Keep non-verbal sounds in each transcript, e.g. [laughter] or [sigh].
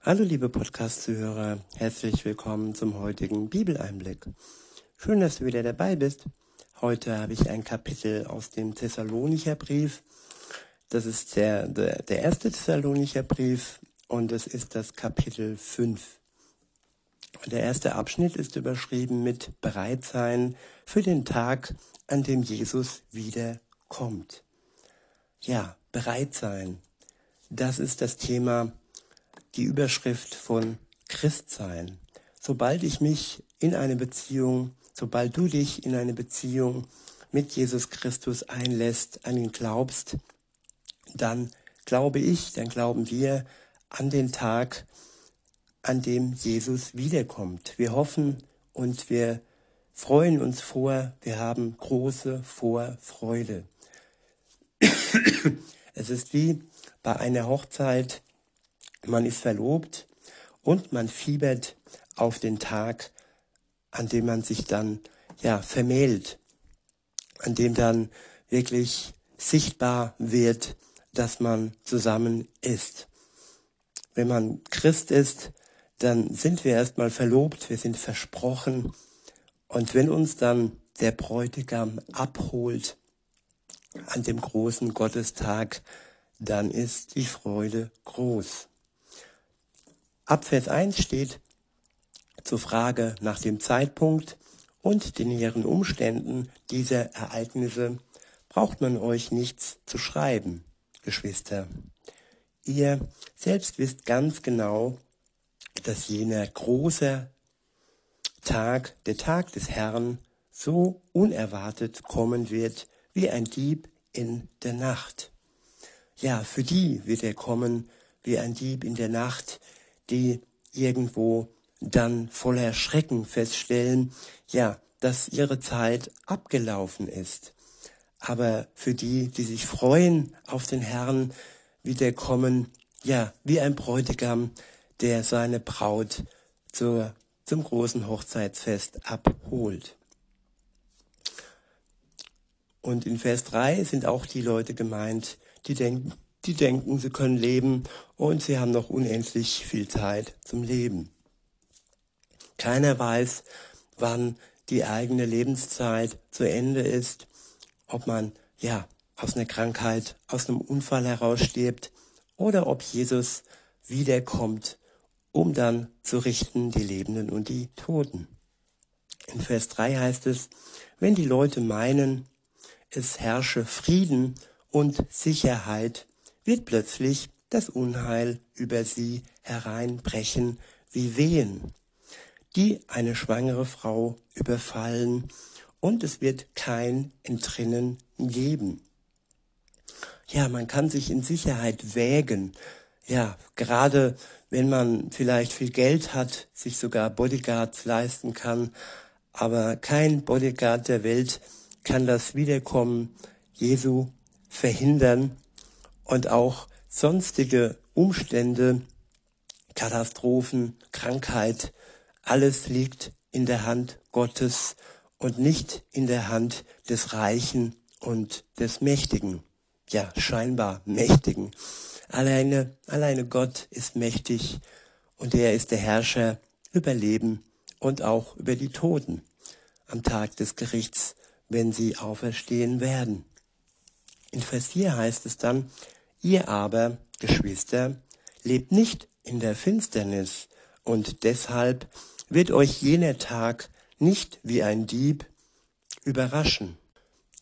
Hallo liebe Podcast-Zuhörer, herzlich willkommen zum heutigen Bibeleinblick. Schön, dass du wieder dabei bist. Heute habe ich ein Kapitel aus dem Thessalonicher Brief. Das ist der, der, der erste Thessalonicher Brief und es ist das Kapitel 5. Der erste Abschnitt ist überschrieben mit Bereitsein für den Tag, an dem Jesus wiederkommt. Ja, Bereitsein. Das ist das Thema die Überschrift von Christsein. Sobald ich mich in eine Beziehung, sobald du dich in eine Beziehung mit Jesus Christus einlässt, an ihn glaubst, dann glaube ich, dann glauben wir an den Tag, an dem Jesus wiederkommt. Wir hoffen und wir freuen uns vor, wir haben große Vorfreude. es ist wie bei einer Hochzeit, man ist verlobt und man fiebert auf den Tag, an dem man sich dann ja vermählt, an dem dann wirklich sichtbar wird, dass man zusammen ist. Wenn man Christ ist, dann sind wir erstmal verlobt, wir sind versprochen und wenn uns dann der Bräutigam abholt an dem großen Gottestag, dann ist die Freude groß. Ab Vers 1 steht zur Frage nach dem Zeitpunkt und den näheren Umständen dieser Ereignisse braucht man euch nichts zu schreiben, Geschwister. Ihr selbst wisst ganz genau, dass jener große Tag, der Tag des Herrn, so unerwartet kommen wird wie ein Dieb in der Nacht. Ja, für die wird er kommen wie ein Dieb in der Nacht, die irgendwo dann voller Schrecken feststellen, ja, dass ihre Zeit abgelaufen ist. Aber für die, die sich freuen auf den Herrn, wieder kommen, ja, wie ein Bräutigam, der seine Braut zur, zum großen Hochzeitsfest abholt. Und in Vers 3 sind auch die Leute gemeint, die denken, die denken, sie können leben und sie haben noch unendlich viel Zeit zum Leben. Keiner weiß, wann die eigene Lebenszeit zu Ende ist, ob man ja aus einer Krankheit, aus einem Unfall herausstirbt oder ob Jesus wiederkommt, um dann zu richten die Lebenden und die Toten. In Vers 3 heißt es, wenn die Leute meinen, es herrsche Frieden und Sicherheit wird plötzlich das Unheil über sie hereinbrechen wie Wehen, die eine schwangere Frau überfallen, und es wird kein Entrinnen geben. Ja, man kann sich in Sicherheit wägen. Ja, gerade wenn man vielleicht viel Geld hat, sich sogar Bodyguards leisten kann, aber kein Bodyguard der Welt kann das Wiederkommen Jesu verhindern und auch sonstige Umstände, Katastrophen, Krankheit, alles liegt in der Hand Gottes und nicht in der Hand des Reichen und des Mächtigen. Ja, scheinbar Mächtigen. Alleine, alleine Gott ist mächtig und er ist der Herrscher über Leben und auch über die Toten am Tag des Gerichts, wenn sie auferstehen werden. In Vers 4 heißt es dann, Ihr aber, Geschwister, lebt nicht in der Finsternis, und deshalb wird euch jener Tag nicht wie ein Dieb überraschen.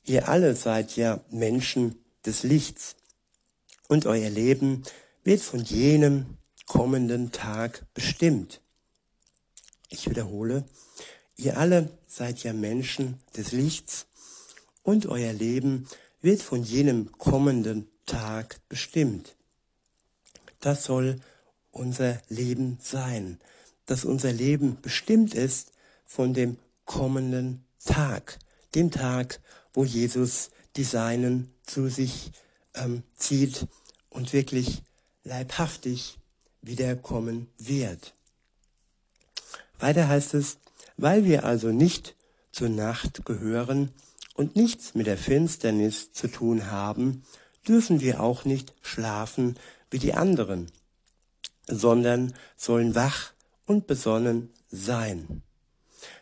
Ihr alle seid ja Menschen des Lichts, und euer Leben wird von jenem kommenden Tag bestimmt. Ich wiederhole, ihr alle seid ja Menschen des Lichts, und euer Leben wird von jenem kommenden Tag bestimmt. Das soll unser Leben sein, dass unser Leben bestimmt ist von dem kommenden Tag, dem Tag, wo Jesus die Seinen zu sich ähm, zieht und wirklich leibhaftig wiederkommen wird. Weiter heißt es, weil wir also nicht zur Nacht gehören und nichts mit der Finsternis zu tun haben, dürfen wir auch nicht schlafen wie die anderen. sondern sollen wach und besonnen sein.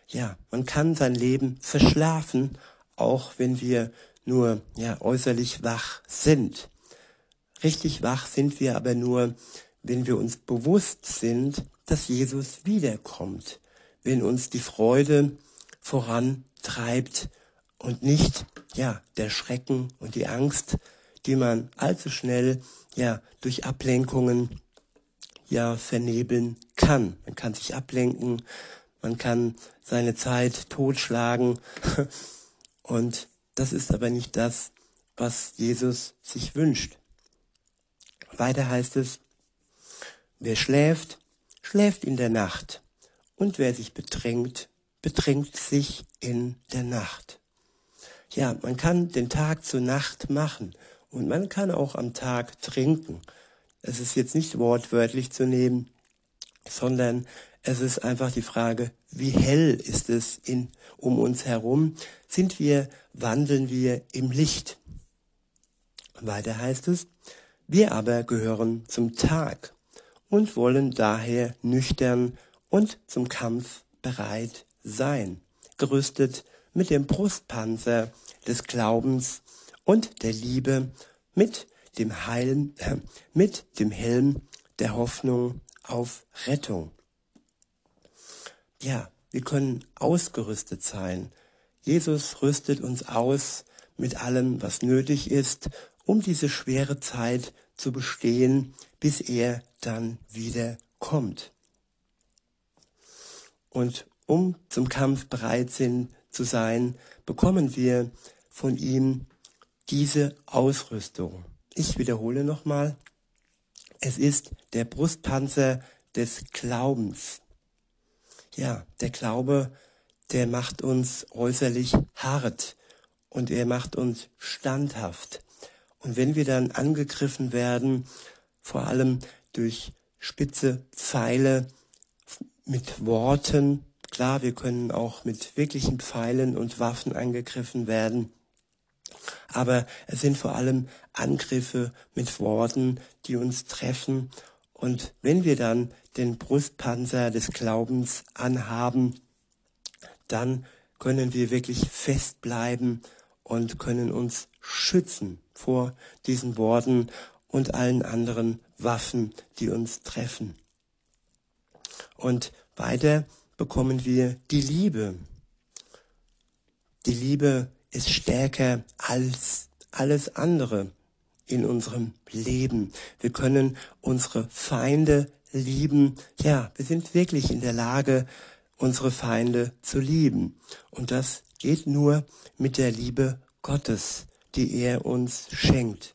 Ja, man kann sein Leben verschlafen, auch wenn wir nur ja äußerlich wach sind. Richtig wach sind wir aber nur, wenn wir uns bewusst sind, dass Jesus wiederkommt, wenn uns die Freude vorantreibt und nicht ja der Schrecken und die Angst, die man allzu schnell ja durch Ablenkungen ja vernebeln kann. Man kann sich ablenken, man kann seine Zeit totschlagen [laughs] und das ist aber nicht das, was Jesus sich wünscht. Weiter heißt es, wer schläft, schläft in der Nacht und wer sich bedrängt, bedrängt sich in der Nacht. Ja, man kann den Tag zur Nacht machen und man kann auch am Tag trinken. Es ist jetzt nicht wortwörtlich zu nehmen, sondern es ist einfach die Frage, wie hell ist es in, um uns herum? Sind wir, wandeln wir im Licht? Weiter heißt es, wir aber gehören zum Tag und wollen daher nüchtern und zum Kampf bereit sein, gerüstet mit dem Brustpanzer des Glaubens und der Liebe mit dem Heilen, äh, mit dem Helm der Hoffnung auf Rettung. Ja, wir können ausgerüstet sein. Jesus rüstet uns aus mit allem, was nötig ist, um diese schwere Zeit zu bestehen, bis er dann wieder kommt. Und um zum Kampf bereit sind, zu sein, bekommen wir von ihm diese Ausrüstung. Ich wiederhole nochmal, es ist der Brustpanzer des Glaubens. Ja, der Glaube, der macht uns äußerlich hart und er macht uns standhaft. Und wenn wir dann angegriffen werden, vor allem durch spitze Pfeile mit Worten, klar, wir können auch mit wirklichen Pfeilen und Waffen angegriffen werden, aber es sind vor allem Angriffe mit Worten, die uns treffen. Und wenn wir dann den Brustpanzer des Glaubens anhaben, dann können wir wirklich festbleiben und können uns schützen vor diesen Worten und allen anderen Waffen, die uns treffen. Und weiter bekommen wir die Liebe. Die Liebe ist stärker als alles andere in unserem Leben. Wir können unsere Feinde lieben. Ja, wir sind wirklich in der Lage, unsere Feinde zu lieben. Und das geht nur mit der Liebe Gottes, die er uns schenkt.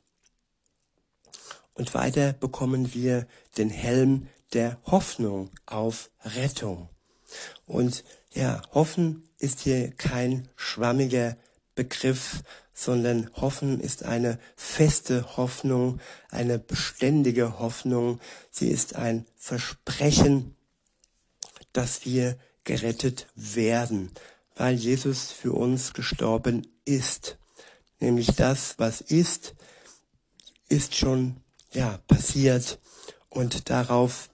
Und weiter bekommen wir den Helm der Hoffnung auf Rettung. Und ja, hoffen ist hier kein schwammiger Begriff, sondern Hoffen ist eine feste Hoffnung, eine beständige Hoffnung. Sie ist ein Versprechen, dass wir gerettet werden, weil Jesus für uns gestorben ist. Nämlich das, was ist, ist schon ja passiert und darauf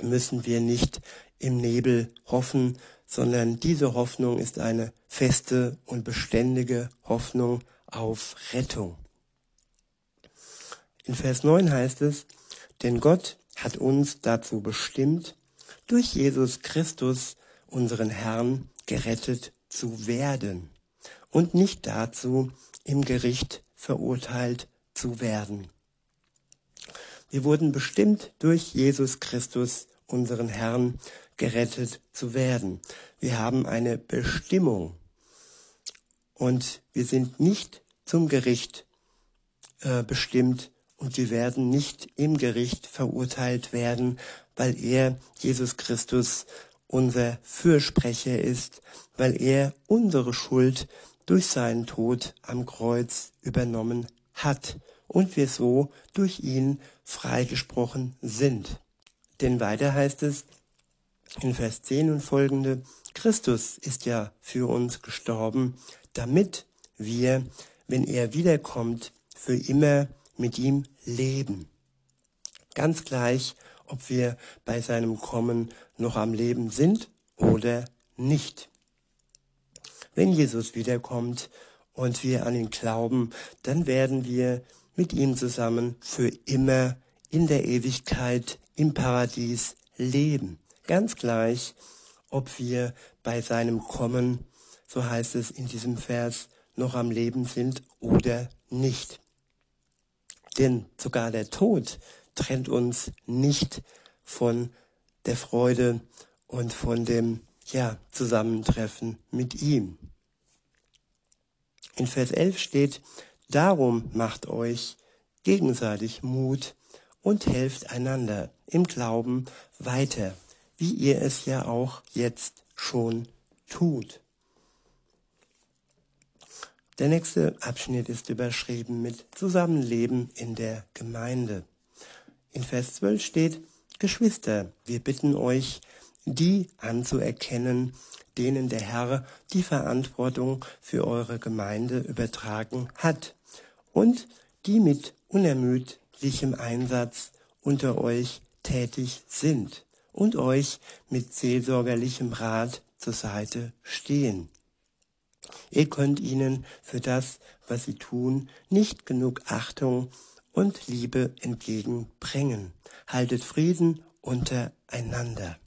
müssen wir nicht im Nebel hoffen, sondern diese Hoffnung ist eine feste und beständige Hoffnung auf Rettung. In Vers 9 heißt es, denn Gott hat uns dazu bestimmt, durch Jesus Christus, unseren Herrn, gerettet zu werden und nicht dazu, im Gericht verurteilt zu werden. Wir wurden bestimmt durch Jesus Christus, unseren Herrn, gerettet zu werden. Wir haben eine Bestimmung und wir sind nicht zum Gericht äh, bestimmt und wir werden nicht im Gericht verurteilt werden, weil er, Jesus Christus, unser Fürsprecher ist, weil er unsere Schuld durch seinen Tod am Kreuz übernommen hat und wir so durch ihn freigesprochen sind. Denn weiter heißt es, in Vers 10 und folgende, Christus ist ja für uns gestorben, damit wir, wenn er wiederkommt, für immer mit ihm leben. Ganz gleich, ob wir bei seinem Kommen noch am Leben sind oder nicht. Wenn Jesus wiederkommt und wir an ihn glauben, dann werden wir mit ihm zusammen für immer in der Ewigkeit im Paradies leben. Ganz gleich, ob wir bei seinem Kommen, so heißt es in diesem Vers, noch am Leben sind oder nicht. Denn sogar der Tod trennt uns nicht von der Freude und von dem ja, Zusammentreffen mit ihm. In Vers 11 steht, darum macht euch gegenseitig Mut und helft einander im Glauben weiter, wie ihr es ja auch jetzt schon tut. Der nächste Abschnitt ist überschrieben mit Zusammenleben in der Gemeinde. In Vers 12 steht, Geschwister, wir bitten euch, die anzuerkennen, denen der Herr die Verantwortung für eure Gemeinde übertragen hat und die mit unermüdlichem Einsatz unter euch tätig sind und euch mit seelsorgerlichem Rat zur Seite stehen. Ihr könnt ihnen für das, was sie tun, nicht genug Achtung und Liebe entgegenbringen. Haltet Frieden untereinander.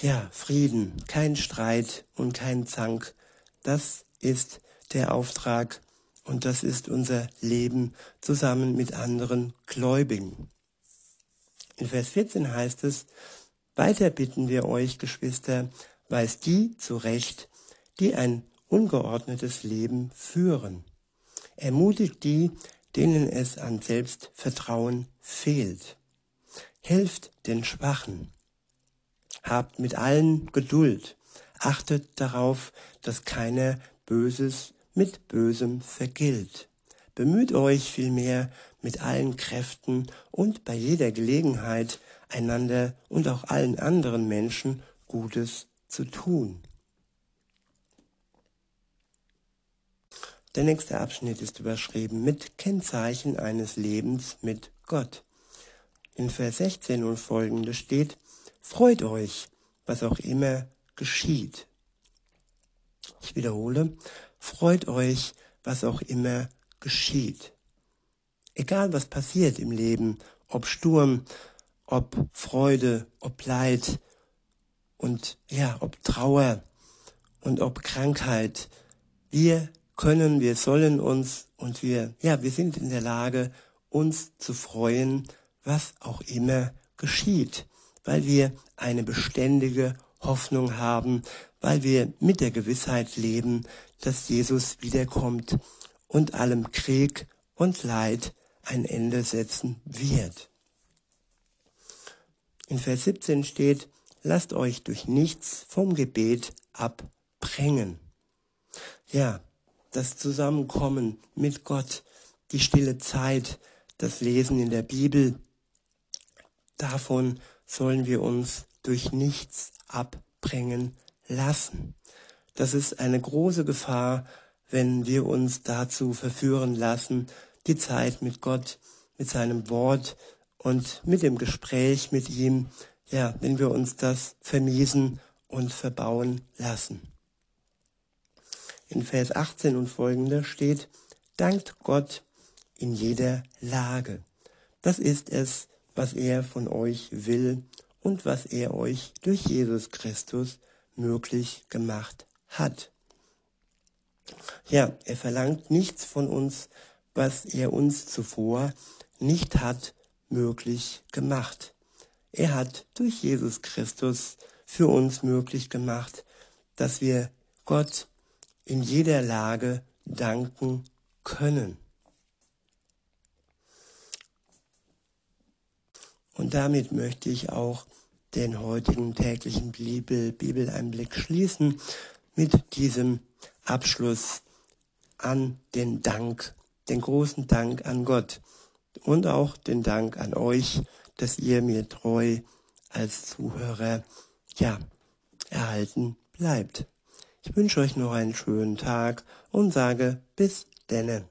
Ja, Frieden, kein Streit und kein Zank, das ist der Auftrag und das ist unser Leben zusammen mit anderen Gläubigen. In Vers 14 heißt es, weiter bitten wir euch, Geschwister, weist die zurecht, die ein ungeordnetes Leben führen. Ermutigt die, denen es an Selbstvertrauen fehlt. Helft den Schwachen. Habt mit allen Geduld. Achtet darauf, dass keiner Böses mit Bösem vergilt. Bemüht euch vielmehr mit allen Kräften und bei jeder Gelegenheit einander und auch allen anderen Menschen Gutes zu tun. Der nächste Abschnitt ist überschrieben mit Kennzeichen eines Lebens mit Gott. In Vers 16 und folgende steht, Freut euch, was auch immer geschieht. Ich wiederhole, freut euch, was auch immer geschieht. Egal was passiert im Leben, ob Sturm, ob Freude, ob Leid und ja, ob Trauer und ob Krankheit, wir können, wir sollen uns und wir, ja, wir sind in der Lage, uns zu freuen, was auch immer geschieht, weil wir eine beständige Hoffnung haben, weil wir mit der Gewissheit leben, dass Jesus wiederkommt und allem Krieg und Leid ein Ende setzen wird. In Vers 17 steht, lasst euch durch nichts vom Gebet abbringen. Ja, das Zusammenkommen mit Gott, die stille Zeit, das Lesen in der Bibel, davon sollen wir uns durch nichts abbringen lassen. Das ist eine große Gefahr, wenn wir uns dazu verführen lassen, die Zeit mit Gott, mit seinem Wort und mit dem Gespräch mit ihm, ja, wenn wir uns das vermiesen und verbauen lassen in Vers 18 und folgende steht, dankt Gott in jeder Lage. Das ist es, was er von euch will und was er euch durch Jesus Christus möglich gemacht hat. Ja, er verlangt nichts von uns, was er uns zuvor nicht hat möglich gemacht. Er hat durch Jesus Christus für uns möglich gemacht, dass wir Gott in jeder Lage danken können. Und damit möchte ich auch den heutigen täglichen Bibel, Bibeleinblick schließen mit diesem Abschluss an den Dank, den großen Dank an Gott und auch den Dank an euch, dass ihr mir treu als Zuhörer ja erhalten bleibt. Ich wünsche euch noch einen schönen Tag und sage bis denne.